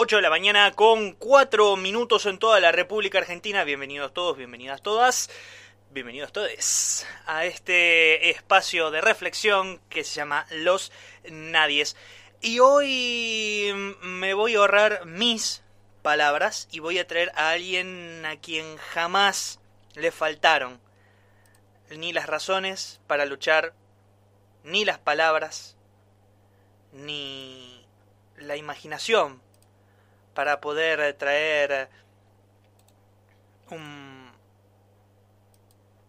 8 de la mañana con 4 minutos en toda la República Argentina. Bienvenidos todos, bienvenidas todas, bienvenidos todos a este espacio de reflexión que se llama Los Nadies. Y hoy me voy a ahorrar mis palabras y voy a traer a alguien a quien jamás le faltaron ni las razones para luchar, ni las palabras, ni la imaginación para poder traer un,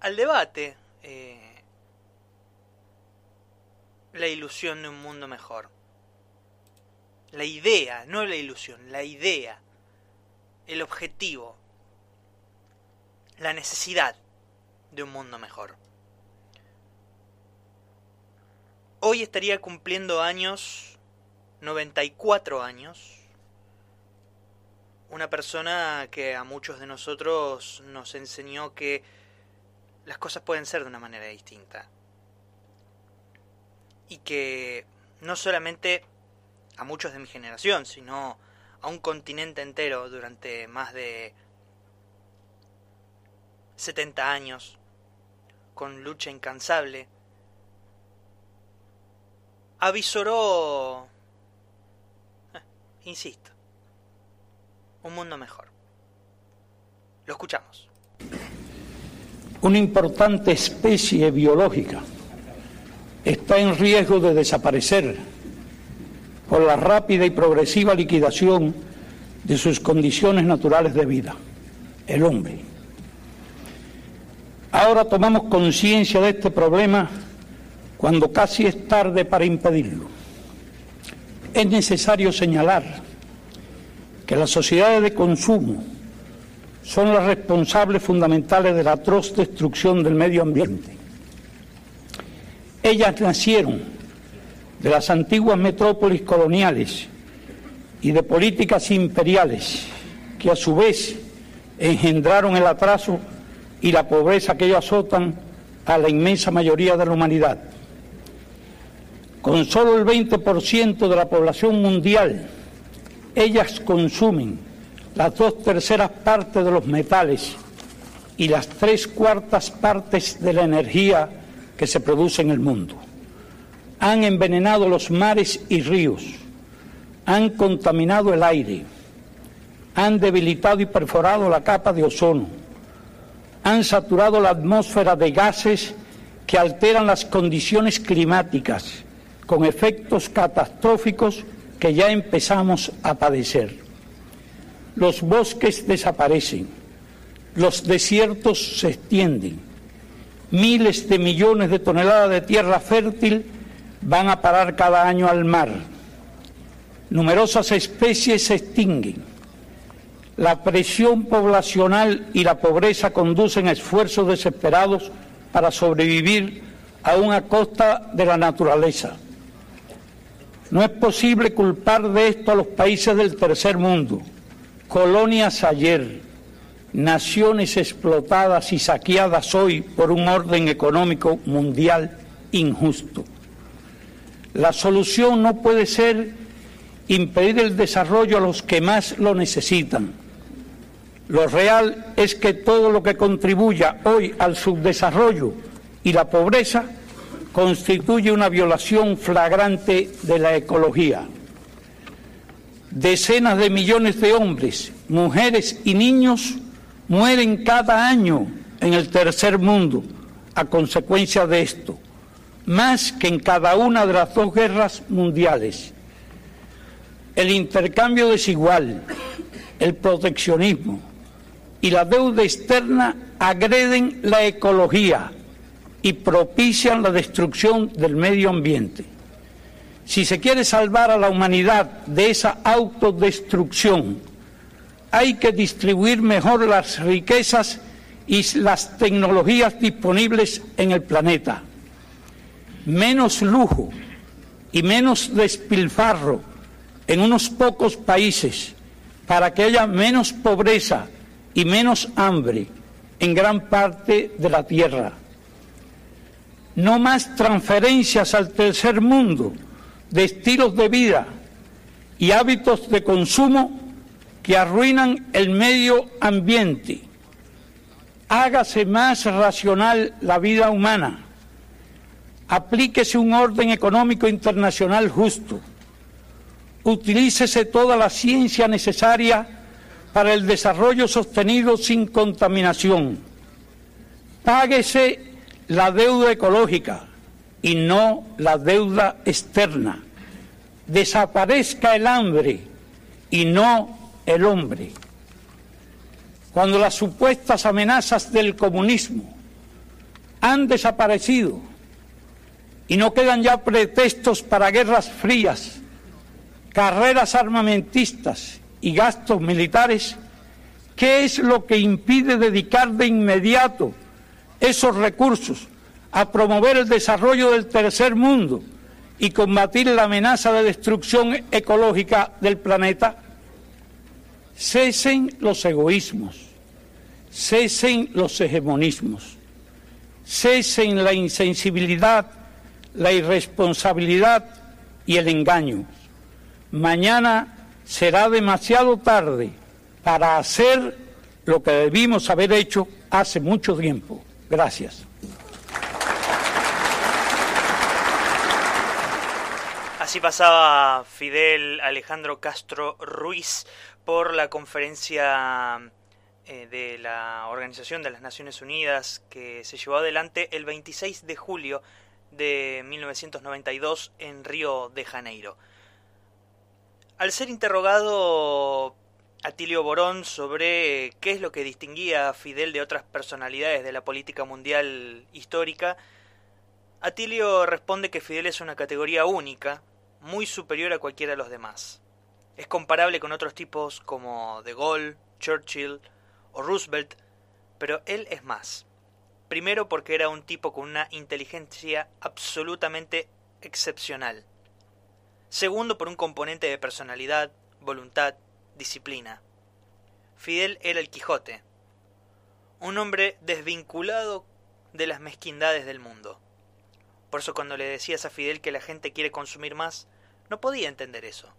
al debate eh, la ilusión de un mundo mejor. La idea, no la ilusión, la idea, el objetivo, la necesidad de un mundo mejor. Hoy estaría cumpliendo años, 94 años, una persona que a muchos de nosotros nos enseñó que las cosas pueden ser de una manera distinta. Y que no solamente a muchos de mi generación, sino a un continente entero durante más de 70 años, con lucha incansable, avisoró, eh, insisto, un mundo mejor. Lo escuchamos. Una importante especie biológica está en riesgo de desaparecer por la rápida y progresiva liquidación de sus condiciones naturales de vida, el hombre. Ahora tomamos conciencia de este problema cuando casi es tarde para impedirlo. Es necesario señalar que las sociedades de consumo son las responsables fundamentales de la atroz destrucción del medio ambiente. Ellas nacieron de las antiguas metrópolis coloniales y de políticas imperiales que a su vez engendraron el atraso y la pobreza que ellos azotan a la inmensa mayoría de la humanidad. Con solo el 20% de la población mundial ellas consumen las dos terceras partes de los metales y las tres cuartas partes de la energía que se produce en el mundo. Han envenenado los mares y ríos, han contaminado el aire, han debilitado y perforado la capa de ozono, han saturado la atmósfera de gases que alteran las condiciones climáticas con efectos catastróficos que ya empezamos a padecer. Los bosques desaparecen, los desiertos se extienden, miles de millones de toneladas de tierra fértil van a parar cada año al mar, numerosas especies se extinguen, la presión poblacional y la pobreza conducen a esfuerzos desesperados para sobrevivir aún a costa de la naturaleza no es posible culpar de esto a los países del tercer mundo, colonias ayer, naciones explotadas y saqueadas hoy por un orden económico mundial injusto. La solución no puede ser impedir el desarrollo a los que más lo necesitan. Lo real es que todo lo que contribuya hoy al subdesarrollo y la pobreza constituye una violación flagrante de la ecología. Decenas de millones de hombres, mujeres y niños mueren cada año en el tercer mundo a consecuencia de esto, más que en cada una de las dos guerras mundiales. El intercambio desigual, el proteccionismo y la deuda externa agreden la ecología y propician la destrucción del medio ambiente. Si se quiere salvar a la humanidad de esa autodestrucción, hay que distribuir mejor las riquezas y las tecnologías disponibles en el planeta. Menos lujo y menos despilfarro en unos pocos países para que haya menos pobreza y menos hambre en gran parte de la tierra no más transferencias al tercer mundo de estilos de vida y hábitos de consumo que arruinan el medio ambiente. Hágase más racional la vida humana. Aplíquese un orden económico internacional justo. Utilícese toda la ciencia necesaria para el desarrollo sostenido sin contaminación. Páguese la deuda ecológica y no la deuda externa. Desaparezca el hambre y no el hombre. Cuando las supuestas amenazas del comunismo han desaparecido y no quedan ya pretextos para guerras frías, carreras armamentistas y gastos militares, ¿qué es lo que impide dedicar de inmediato esos recursos a promover el desarrollo del tercer mundo y combatir la amenaza de destrucción ecológica del planeta? Cesen los egoísmos, cesen los hegemonismos, cesen la insensibilidad, la irresponsabilidad y el engaño. Mañana será demasiado tarde para hacer lo que debimos haber hecho hace mucho tiempo. Gracias. Así pasaba Fidel Alejandro Castro Ruiz por la conferencia eh, de la Organización de las Naciones Unidas que se llevó adelante el 26 de julio de 1992 en Río de Janeiro. Al ser interrogado Atilio Borón sobre qué es lo que distinguía a Fidel de otras personalidades de la política mundial histórica, Atilio responde que Fidel es una categoría única, muy superior a cualquiera de los demás. Es comparable con otros tipos como De Gaulle, Churchill o Roosevelt, pero él es más. Primero porque era un tipo con una inteligencia absolutamente excepcional. Segundo por un componente de personalidad, voluntad, disciplina. Fidel era el Quijote, un hombre desvinculado de las mezquindades del mundo. Por eso cuando le decías a Fidel que la gente quiere consumir más, no podía entender eso.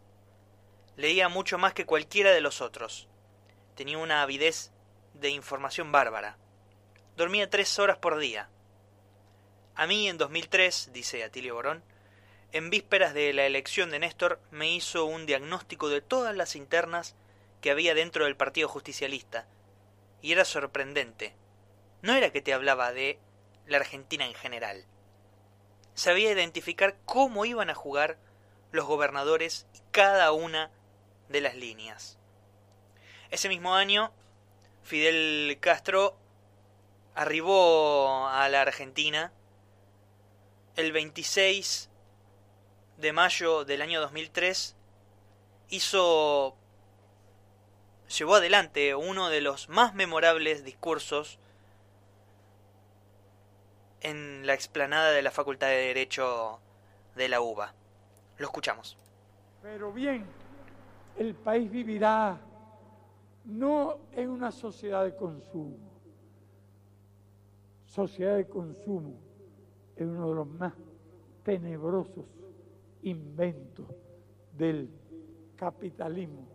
Leía mucho más que cualquiera de los otros. Tenía una avidez de información bárbara. Dormía tres horas por día. A mí en 2003, dice Atilio Borón, en vísperas de la elección de Néstor me hizo un diagnóstico de todas las internas que había dentro del Partido Justicialista, y era sorprendente. No era que te hablaba de la Argentina en general. Sabía identificar cómo iban a jugar los gobernadores y cada una de las líneas. Ese mismo año, Fidel Castro arribó a la Argentina el 26 de mayo del año 2003 hizo llevó adelante uno de los más memorables discursos en la explanada de la Facultad de Derecho de la UBA. Lo escuchamos. Pero bien, el país vivirá no en una sociedad de consumo. Sociedad de consumo es uno de los más tenebrosos inventos del capitalismo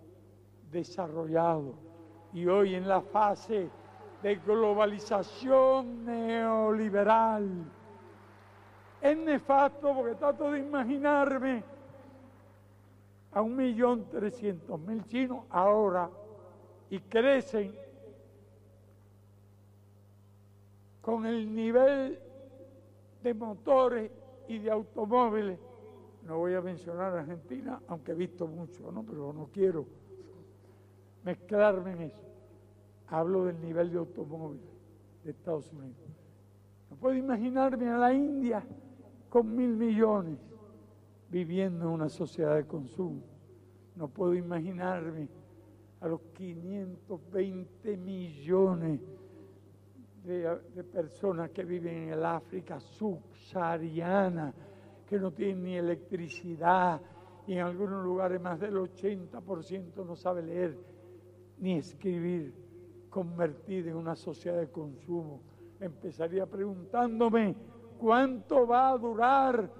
desarrollado y hoy en la fase de globalización neoliberal. Es nefasto porque trato de imaginarme a un millón trescientos mil chinos ahora y crecen con el nivel de motores y de automóviles no voy a mencionar Argentina, aunque he visto mucho, ¿no? pero no quiero mezclarme en eso. Hablo del nivel de automóviles de Estados Unidos. No puedo imaginarme a la India con mil millones viviendo en una sociedad de consumo. No puedo imaginarme a los 520 millones de, de personas que viven en el África subsahariana que no tienen ni electricidad y en algunos lugares más del 80% no sabe leer ni escribir, convertida en una sociedad de consumo. Empezaría preguntándome cuánto va a durar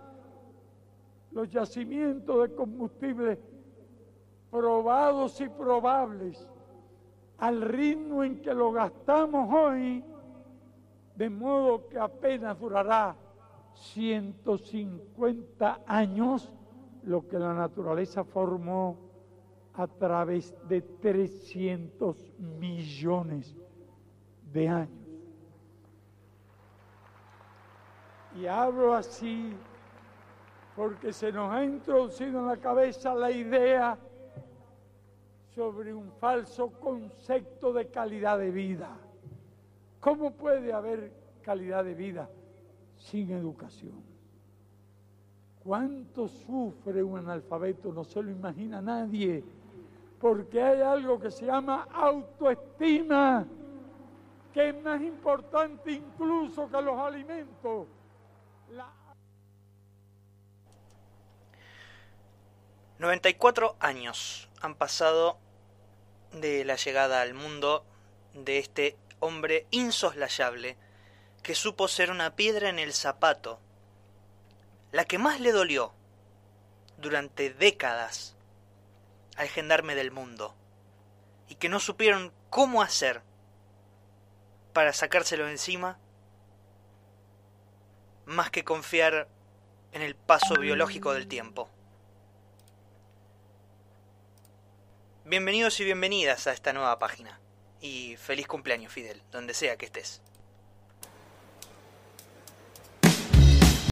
los yacimientos de combustible probados y probables al ritmo en que lo gastamos hoy, de modo que apenas durará 150 años lo que la naturaleza formó a través de 300 millones de años. Y hablo así porque se nos ha introducido en la cabeza la idea sobre un falso concepto de calidad de vida. ¿Cómo puede haber calidad de vida sin educación? ¿Cuánto sufre un analfabeto? No se lo imagina nadie, porque hay algo que se llama autoestima, que es más importante incluso que los alimentos. La... 94 años han pasado de la llegada al mundo de este hombre insoslayable que supo ser una piedra en el zapato, la que más le dolió durante décadas al gendarme del mundo, y que no supieron cómo hacer para sacárselo encima, más que confiar en el paso biológico del tiempo. Bienvenidos y bienvenidas a esta nueva página. Y feliz cumpleaños, Fidel, donde sea que estés.